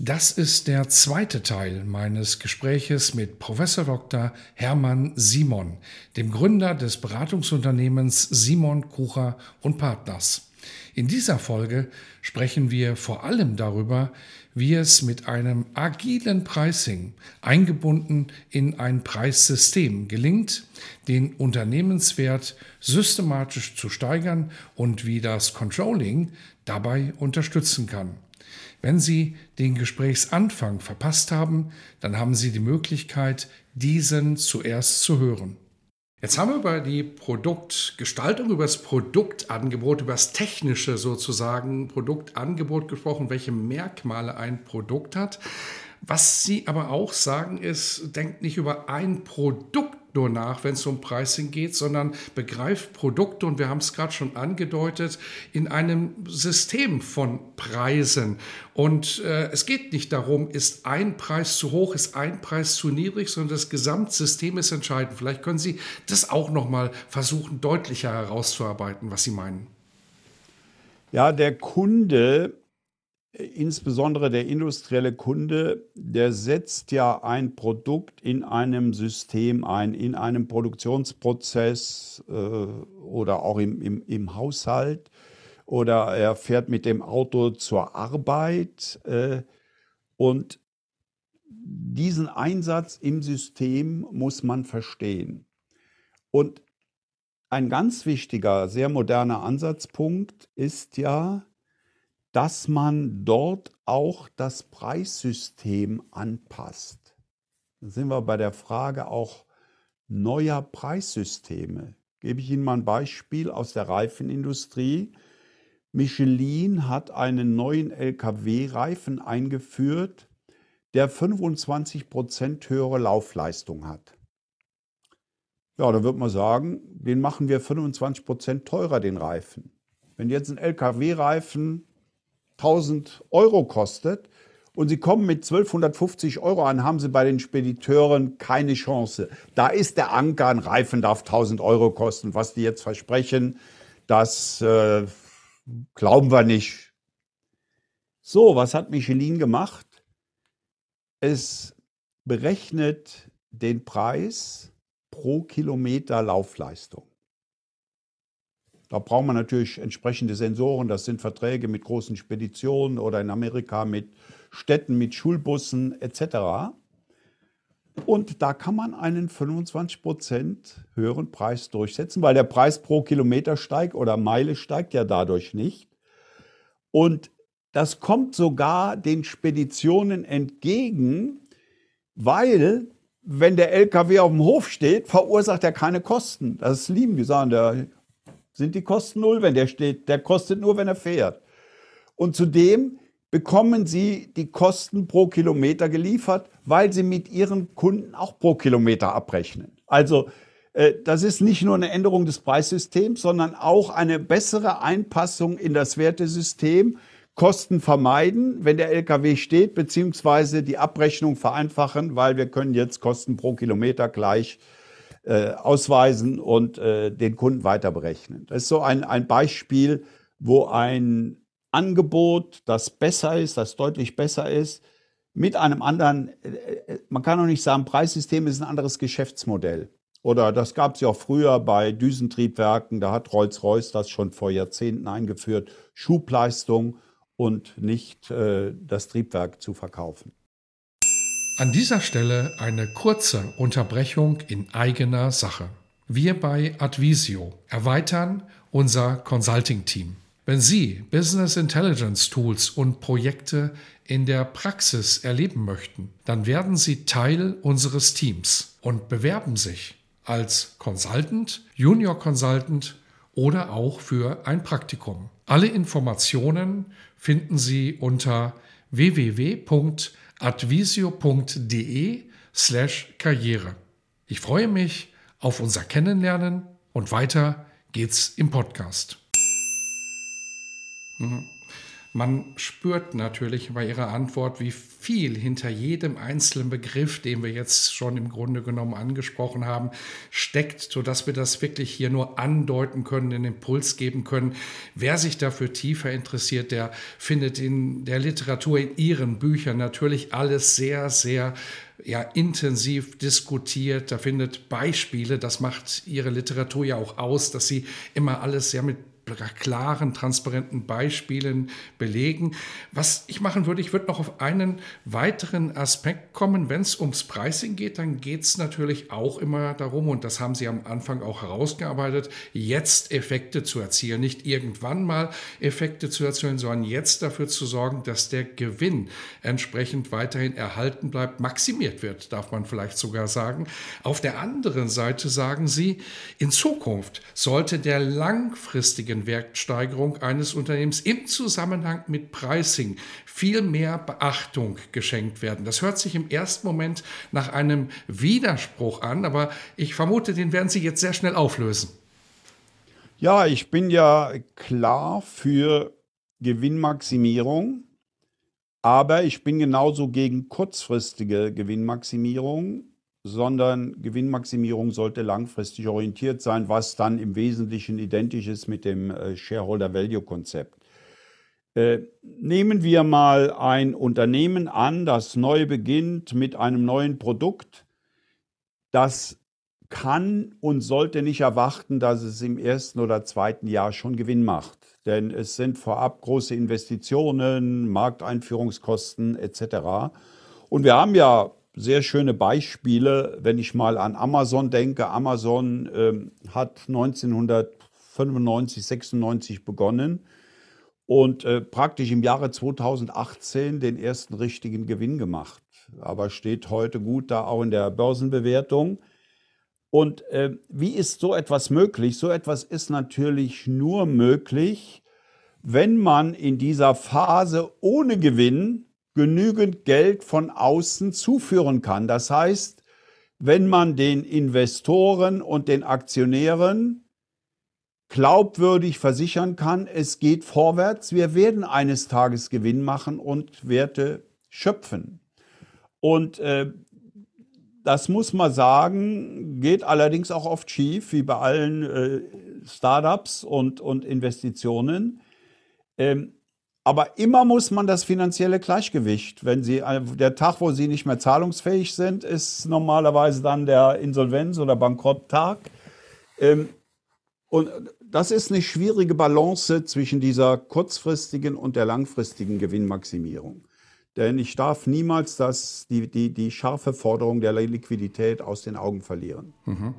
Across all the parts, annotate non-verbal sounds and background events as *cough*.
Das ist der zweite Teil meines Gespräches mit Professor Dr. Hermann Simon, dem Gründer des Beratungsunternehmens Simon Kucher und Partners. In dieser Folge sprechen wir vor allem darüber, wie es mit einem agilen Pricing eingebunden in ein Preissystem gelingt, den Unternehmenswert systematisch zu steigern und wie das Controlling dabei unterstützen kann. Wenn Sie den Gesprächsanfang verpasst haben, dann haben Sie die Möglichkeit, diesen zuerst zu hören. Jetzt haben wir über die Produktgestaltung, über das Produktangebot, über das technische sozusagen Produktangebot gesprochen, welche Merkmale ein Produkt hat. Was Sie aber auch sagen ist, denkt nicht über ein Produkt nur nach, wenn es um Pricing geht, sondern begreift Produkte, und wir haben es gerade schon angedeutet, in einem System von Preisen. Und äh, es geht nicht darum, ist ein Preis zu hoch, ist ein Preis zu niedrig, sondern das Gesamtsystem ist entscheidend. Vielleicht können Sie das auch noch mal versuchen, deutlicher herauszuarbeiten, was Sie meinen. Ja, der Kunde insbesondere der industrielle Kunde, der setzt ja ein Produkt in einem System ein, in einem Produktionsprozess äh, oder auch im, im, im, Haushalt oder er fährt mit dem Auto zur Arbeit äh, und diesen Einsatz im System muss man verstehen. Und ein ganz wichtiger, sehr moderner Ansatzpunkt ist ja, dass man dort auch das Preissystem anpasst. Dann sind wir bei der Frage auch neuer Preissysteme. Gebe ich Ihnen mal ein Beispiel aus der Reifenindustrie. Michelin hat einen neuen Lkw-Reifen eingeführt, der 25% höhere Laufleistung hat. Ja, da wird man sagen, den machen wir 25% teurer, den Reifen. Wenn jetzt ein Lkw-Reifen 1000 Euro kostet und Sie kommen mit 1250 Euro an, haben Sie bei den Spediteuren keine Chance. Da ist der Anker, ein Reifen darf 1000 Euro kosten. Was die jetzt versprechen, das äh, glauben wir nicht. So, was hat Michelin gemacht? Es berechnet den Preis pro Kilometer Laufleistung. Da braucht man natürlich entsprechende Sensoren. Das sind Verträge mit großen Speditionen oder in Amerika mit Städten, mit Schulbussen etc. Und da kann man einen 25 Prozent höheren Preis durchsetzen, weil der Preis pro Kilometer steigt oder Meile steigt ja dadurch nicht. Und das kommt sogar den Speditionen entgegen, weil wenn der LKW auf dem Hof steht, verursacht er keine Kosten. Das lieben die sagen, der sind die Kosten null, wenn der steht. Der kostet nur, wenn er fährt. Und zudem bekommen sie die Kosten pro Kilometer geliefert, weil sie mit ihren Kunden auch pro Kilometer abrechnen. Also äh, das ist nicht nur eine Änderung des Preissystems, sondern auch eine bessere Einpassung in das Wertesystem. Kosten vermeiden, wenn der LKW steht, beziehungsweise die Abrechnung vereinfachen, weil wir können jetzt Kosten pro Kilometer gleich äh, ausweisen und äh, den Kunden weiter berechnen. Das ist so ein, ein Beispiel, wo ein Angebot, das besser ist, das deutlich besser ist, mit einem anderen, äh, äh, man kann auch nicht sagen, Preissystem ist ein anderes Geschäftsmodell. Oder das gab es ja auch früher bei Düsentriebwerken, da hat Rolls-Royce das schon vor Jahrzehnten eingeführt, Schubleistung und nicht äh, das Triebwerk zu verkaufen. An dieser Stelle eine kurze Unterbrechung in eigener Sache. Wir bei Advisio erweitern unser Consulting-Team. Wenn Sie Business Intelligence Tools und Projekte in der Praxis erleben möchten, dann werden Sie Teil unseres Teams und bewerben sich als Consultant, Junior Consultant oder auch für ein Praktikum. Alle Informationen finden Sie unter www.advisio.de slash Karriere. Ich freue mich auf unser Kennenlernen und weiter geht's im Podcast. Mhm. Man spürt natürlich bei Ihrer Antwort, wie viel hinter jedem einzelnen Begriff, den wir jetzt schon im Grunde genommen angesprochen haben, steckt, sodass wir das wirklich hier nur andeuten können, den Impuls geben können. Wer sich dafür tiefer interessiert, der findet in der Literatur, in Ihren Büchern natürlich alles sehr, sehr ja, intensiv diskutiert. Da findet Beispiele, das macht Ihre Literatur ja auch aus, dass Sie immer alles sehr mit klaren, transparenten Beispielen belegen. Was ich machen würde, ich würde noch auf einen weiteren Aspekt kommen. Wenn es ums Pricing geht, dann geht es natürlich auch immer darum, und das haben Sie am Anfang auch herausgearbeitet, jetzt Effekte zu erzielen. Nicht irgendwann mal Effekte zu erzielen, sondern jetzt dafür zu sorgen, dass der Gewinn entsprechend weiterhin erhalten bleibt, maximiert wird, darf man vielleicht sogar sagen. Auf der anderen Seite sagen Sie, in Zukunft sollte der langfristige Wertsteigerung eines Unternehmens im Zusammenhang mit Pricing viel mehr Beachtung geschenkt werden. Das hört sich im ersten Moment nach einem Widerspruch an, aber ich vermute, den werden Sie jetzt sehr schnell auflösen. Ja, ich bin ja klar für Gewinnmaximierung, aber ich bin genauso gegen kurzfristige Gewinnmaximierung sondern Gewinnmaximierung sollte langfristig orientiert sein, was dann im Wesentlichen identisch ist mit dem äh, Shareholder Value Konzept. Äh, nehmen wir mal ein Unternehmen an, das neu beginnt mit einem neuen Produkt. Das kann und sollte nicht erwarten, dass es im ersten oder zweiten Jahr schon Gewinn macht. Denn es sind vorab große Investitionen, Markteinführungskosten etc. Und wir haben ja sehr schöne Beispiele, wenn ich mal an Amazon denke. Amazon ähm, hat 1995, 96 begonnen und äh, praktisch im Jahre 2018 den ersten richtigen Gewinn gemacht. Aber steht heute gut da auch in der Börsenbewertung. Und äh, wie ist so etwas möglich? So etwas ist natürlich nur möglich, wenn man in dieser Phase ohne Gewinn genügend Geld von außen zuführen kann. Das heißt, wenn man den Investoren und den Aktionären glaubwürdig versichern kann, es geht vorwärts, wir werden eines Tages Gewinn machen und Werte schöpfen. Und äh, das muss man sagen, geht allerdings auch oft schief, wie bei allen äh, Startups und, und Investitionen. Ähm, aber immer muss man das finanzielle Gleichgewicht, wenn Sie, äh, der Tag, wo Sie nicht mehr zahlungsfähig sind, ist normalerweise dann der Insolvenz- oder Bankrotttag. Ähm, und das ist eine schwierige Balance zwischen dieser kurzfristigen und der langfristigen Gewinnmaximierung. Denn ich darf niemals das, die, die, die scharfe Forderung der Liquidität aus den Augen verlieren. Mhm.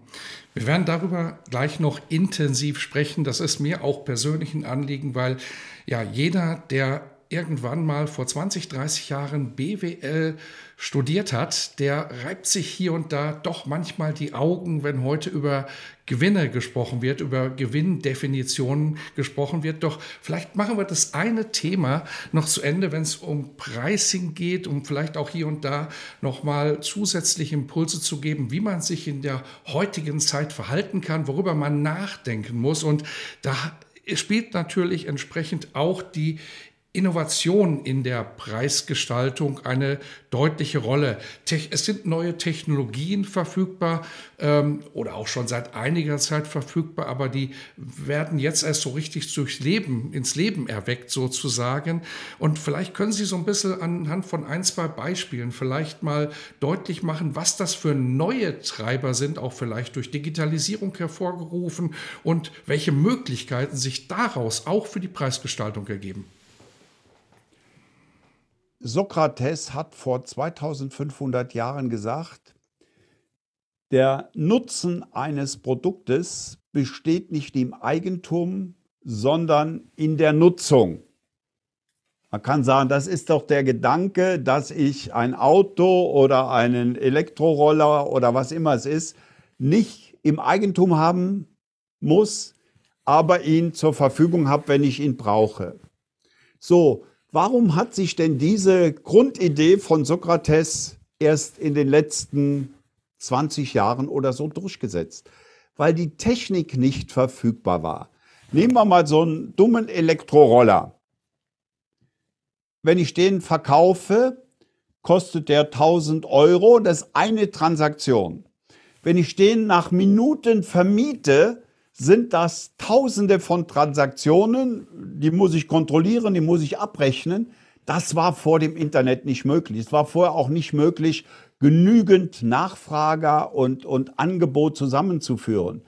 Wir werden darüber gleich noch intensiv sprechen. Das ist mir auch persönlich ein Anliegen, weil ja jeder, der irgendwann mal vor 20, 30 Jahren BWL studiert hat, der reibt sich hier und da doch manchmal die Augen, wenn heute über Gewinne gesprochen wird, über Gewinndefinitionen gesprochen wird. Doch vielleicht machen wir das eine Thema noch zu Ende, wenn es um Pricing geht, um vielleicht auch hier und da nochmal zusätzliche Impulse zu geben, wie man sich in der heutigen Zeit verhalten kann, worüber man nachdenken muss. Und da spielt natürlich entsprechend auch die Innovation in der Preisgestaltung eine deutliche Rolle. Es sind neue Technologien verfügbar ähm, oder auch schon seit einiger Zeit verfügbar, aber die werden jetzt erst so richtig durchs Leben, ins Leben erweckt sozusagen. Und vielleicht können Sie so ein bisschen anhand von ein, zwei Beispielen vielleicht mal deutlich machen, was das für neue Treiber sind, auch vielleicht durch Digitalisierung hervorgerufen und welche Möglichkeiten sich daraus auch für die Preisgestaltung ergeben. Sokrates hat vor 2500 Jahren gesagt, der Nutzen eines Produktes besteht nicht im Eigentum, sondern in der Nutzung. Man kann sagen, das ist doch der Gedanke, dass ich ein Auto oder einen Elektroroller oder was immer es ist, nicht im Eigentum haben muss, aber ihn zur Verfügung habe, wenn ich ihn brauche. So, warum hat sich denn diese Grundidee von Sokrates erst in den letzten 20 Jahren oder so durchgesetzt? Weil die Technik nicht verfügbar war. Nehmen wir mal so einen dummen Elektroroller. Wenn ich den verkaufe, kostet der 1000 Euro. Das ist eine Transaktion. Wenn ich den nach Minuten vermiete, sind das Tausende von Transaktionen. Die muss ich kontrollieren, die muss ich abrechnen. Das war vor dem Internet nicht möglich. Es war vorher auch nicht möglich, genügend Nachfrager und, und Angebot zusammenzuführen.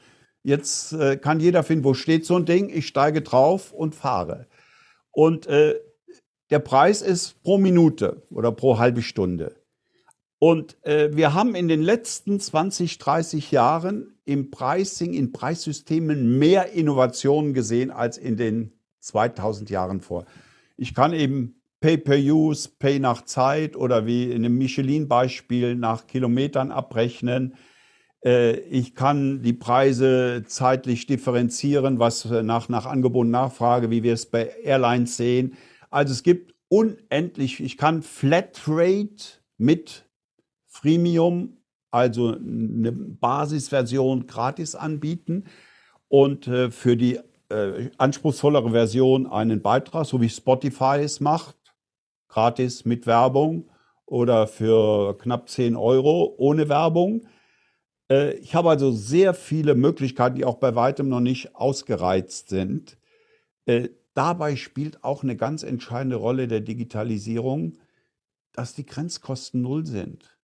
Jetzt äh, kann jeder finden, wo steht so ein Ding, ich steige drauf und fahre. Und äh, der Preis ist pro Minute oder pro halbe Stunde. Und äh, wir haben in den letzten 20, 30 Jahren im Pricing, in Preissystemen mehr Innovationen gesehen als in den 2000 Jahren vor. Ich kann eben Pay per Use, Pay nach Zeit oder wie in einem Michelin-Beispiel nach Kilometern abrechnen. Äh, ich kann die Preise zeitlich differenzieren, was nach, nach Angebot und Nachfrage, wie wir es bei Airlines sehen. Also es gibt unendlich, ich kann Flatrate mit Freemium, also eine Basisversion gratis anbieten und äh, für die äh, anspruchsvollere Version einen Beitrag, so wie Spotify es macht, gratis mit Werbung oder für knapp 10 Euro ohne Werbung. Äh, ich habe also sehr viele Möglichkeiten, die auch bei weitem noch nicht ausgereizt sind. Dabei spielt auch eine ganz entscheidende Rolle der Digitalisierung, dass die Grenzkosten null sind.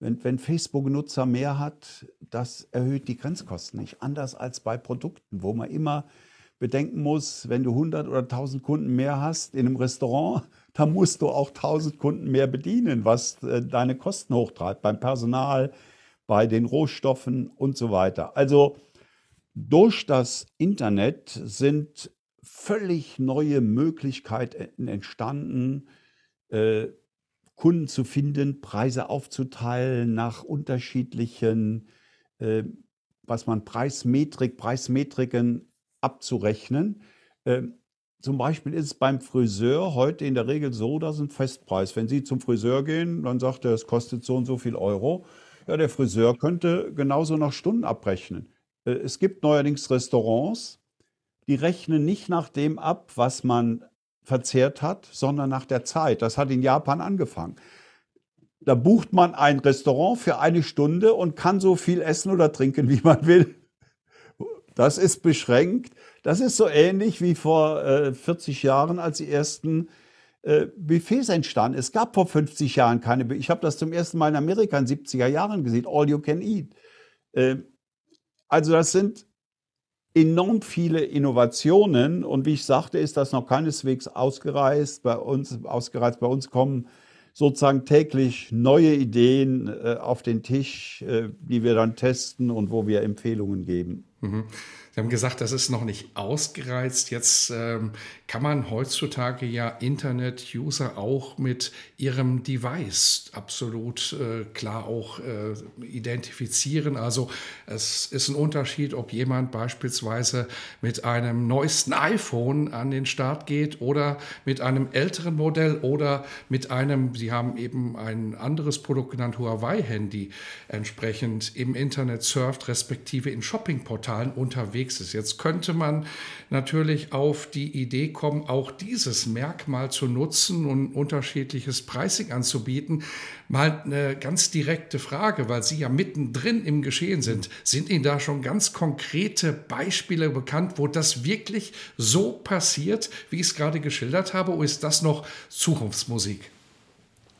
Wenn, wenn Facebook-Nutzer mehr hat, das erhöht die Grenzkosten nicht. Anders als bei Produkten, wo man immer bedenken muss, wenn du 100 oder 1000 Kunden mehr hast in einem Restaurant, *laughs* dann musst du auch 1000 Kunden mehr bedienen, was äh, deine Kosten hochtreibt. Beim Personal, bei den Rohstoffen und so weiter. Also durch das Internet sind völlig neue Möglichkeiten entstanden, äh, Kunden zu finden, Preise aufzuteilen nach unterschiedlichen, äh, was man Preismetrik, Preismetriken abzurechnen. Äh, zum Beispiel ist es beim Friseur heute in der Regel so, dass ein Festpreis. Wenn Sie zum Friseur gehen, dann sagt er, es kostet so und so viel Euro. Ja, der Friseur könnte genauso nach Stunden abrechnen. Äh, es gibt neuerdings Restaurants, die rechnen nicht nach dem ab, was man verzehrt hat, sondern nach der Zeit. Das hat in Japan angefangen. Da bucht man ein Restaurant für eine Stunde und kann so viel essen oder trinken, wie man will. Das ist beschränkt. Das ist so ähnlich wie vor äh, 40 Jahren, als die ersten äh, Buffets entstanden. Es gab vor 50 Jahren keine Buffets. Ich habe das zum ersten Mal in Amerika in den 70er Jahren gesehen. All you can eat. Äh, also das sind enorm viele Innovationen und wie ich sagte, ist das noch keineswegs ausgereist. Bei uns, ausgereizt. Bei uns kommen sozusagen täglich neue Ideen äh, auf den Tisch, äh, die wir dann testen und wo wir Empfehlungen geben. Mhm. Sie haben gesagt, das ist noch nicht ausgereizt. Jetzt ähm, kann man heutzutage ja Internet-User auch mit ihrem Device absolut äh, klar auch äh, identifizieren. Also es ist ein Unterschied, ob jemand beispielsweise mit einem neuesten iPhone an den Start geht oder mit einem älteren Modell oder mit einem, Sie haben eben ein anderes Produkt genannt, Huawei-Handy, entsprechend im Internet surft, respektive in Shoppingportalen unterwegs unterwegs ist. Jetzt könnte man natürlich auf die Idee kommen, auch dieses Merkmal zu nutzen und unterschiedliches Pricing anzubieten. Mal eine ganz direkte Frage, weil Sie ja mittendrin im Geschehen sind. Sind Ihnen da schon ganz konkrete Beispiele bekannt, wo das wirklich so passiert, wie ich es gerade geschildert habe, oder ist das noch Zukunftsmusik?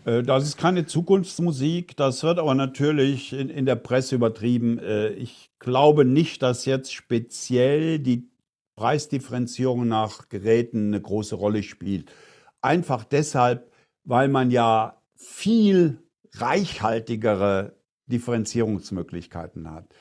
Äh, das ist keine Zukunftsmusik, das wird aber natürlich in, in der Presse übertrieben. Äh, ich glaube nicht, dass jetzt speziell die Preisdifferenzierung nach Geräten eine große Rolle spielt. Einfach deshalb, weil man ja viel reichhaltigere Differenzierungsmöglichkeiten hat.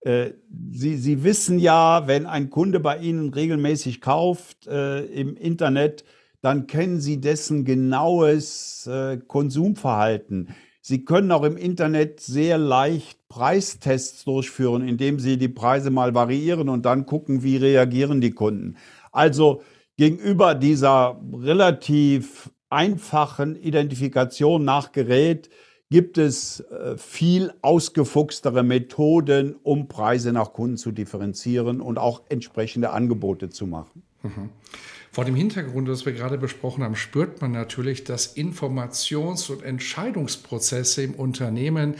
Äh, Sie, Sie wissen ja, wenn ein Kunde bei Ihnen regelmäßig kauft äh, im Internet, dann kennen Sie dessen genaues äh, Konsumverhalten. Sie können auch im Internet sehr leicht Preistests durchführen, indem Sie die Preise mal variieren und dann gucken, wie reagieren die Kunden. Also gegenüber dieser relativ einfachen Identifikation nach Gerät gibt es äh, viel ausgefuchstere Methoden, um Preise nach Kunden zu differenzieren und auch entsprechende Angebote zu machen. Vor dem Hintergrund, das wir gerade besprochen haben, spürt man natürlich, dass Informations- und Entscheidungsprozesse im Unternehmen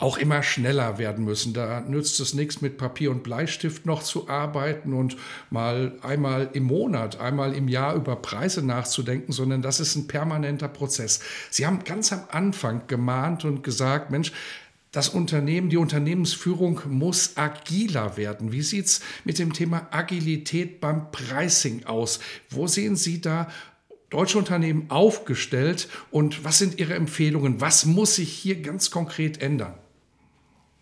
auch immer schneller werden müssen. Da nützt es nichts, mit Papier und Bleistift noch zu arbeiten und mal einmal im Monat, einmal im Jahr über Preise nachzudenken, sondern das ist ein permanenter Prozess. Sie haben ganz am Anfang gemahnt und gesagt, Mensch, das Unternehmen, die Unternehmensführung muss agiler werden. Wie sieht es mit dem Thema Agilität beim Pricing aus? Wo sehen Sie da deutsche Unternehmen aufgestellt und was sind Ihre Empfehlungen? Was muss sich hier ganz konkret ändern?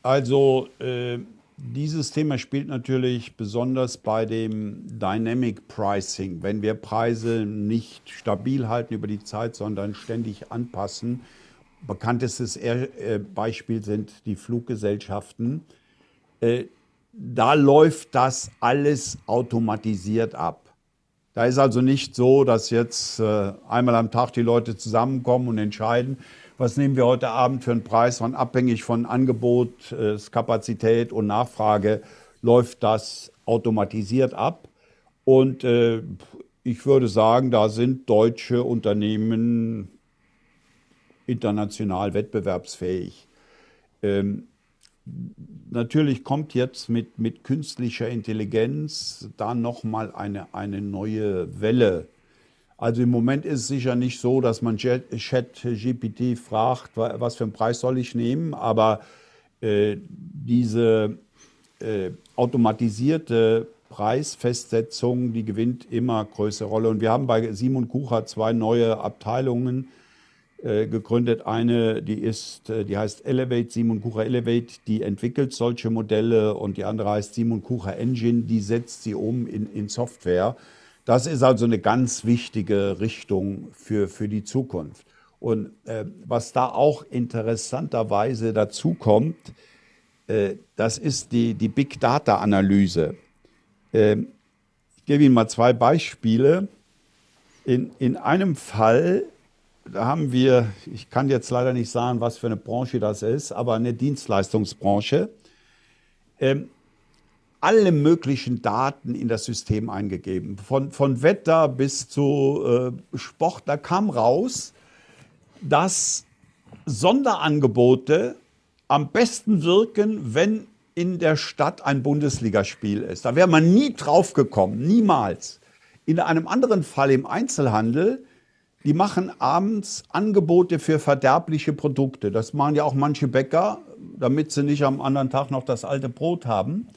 Also äh, dieses Thema spielt natürlich besonders bei dem Dynamic Pricing. Wenn wir Preise nicht stabil halten über die Zeit, sondern ständig anpassen, bekanntestes äh, Beispiel sind die Fluggesellschaften. Äh, da läuft das alles automatisiert ab. Da ist also nicht so, dass jetzt äh, einmal am Tag die Leute zusammenkommen und entscheiden, was nehmen wir heute Abend für einen Preis, und abhängig von Angebot, Kapazität und Nachfrage läuft das automatisiert ab. Und ich würde sagen, da sind deutsche Unternehmen international wettbewerbsfähig. Ähm, natürlich kommt jetzt mit, mit künstlicher Intelligenz da nochmal eine, eine neue Welle. Also im Moment ist es sicher nicht so, dass man Chat-GPT fragt, was für einen Preis soll ich nehmen, aber äh, diese äh, automatisierte Preisfestsetzung, die gewinnt immer größere Rolle. Und wir haben bei Simon Kucher zwei neue Abteilungen, gegründet. Eine, die ist, äh, die heißt Elevate, Simon Kucher Elevate, die entwickelt solche Modelle und die andere heißt Simon Kucher Engine, die setzt sie um in, in Software. Das ist also eine ganz wichtige Richtung für, für die Zukunft. Und äh, was da auch interessanterweise dazu kommt, äh, das ist die, die Big Data Analyse. Äh, ich gebe Ihnen mal zwei Beispiele. In, in einem Fall da haben wir, ich kann jetzt leider nicht sagen, was für eine Branche das ist, aber eine Dienstleistungsbranche, ähm, alle möglichen Daten in das System eingegeben. Von, von Wetter bis zu äh, Sport. Da kam raus, dass Sonderangebote am besten wirken, wenn in der Stadt ein Bundesligaspiel ist. Da wäre man nie drauf gekommen, niemals. In einem anderen Fall im Einzelhandel die machen abends Angebote für verderbliche Produkte. Das machen ja auch manche Bäcker, damit sie nicht am anderen Tag noch das alte Brot haben.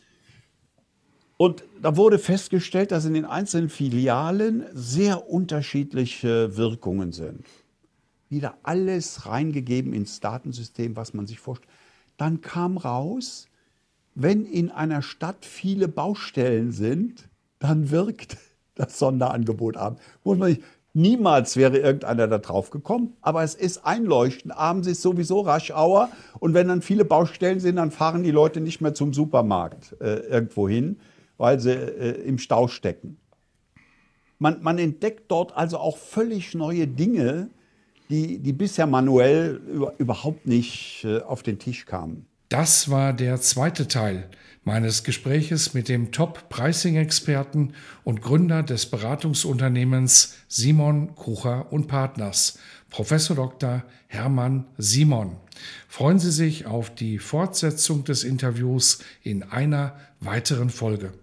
Und da wurde festgestellt, dass in den einzelnen Filialen sehr unterschiedliche Wirkungen sind. Wieder alles reingegeben ins Datensystem, was man sich vorstellt. Dann kam raus, wenn in einer Stadt viele Baustellen sind, dann wirkt das Sonderangebot ab. Muss man nicht, Niemals wäre irgendeiner da drauf gekommen, aber es ist einleuchtend. Abends ist sowieso Raschauer und wenn dann viele Baustellen sind, dann fahren die Leute nicht mehr zum Supermarkt äh, irgendwo hin, weil sie äh, im Stau stecken. Man, man, entdeckt dort also auch völlig neue Dinge, die, die bisher manuell über, überhaupt nicht äh, auf den Tisch kamen. Das war der zweite Teil meines Gespräches mit dem Top-Pricing-Experten und Gründer des Beratungsunternehmens Simon Kucher und Partners, Professor Dr. Hermann Simon. Freuen Sie sich auf die Fortsetzung des Interviews in einer weiteren Folge.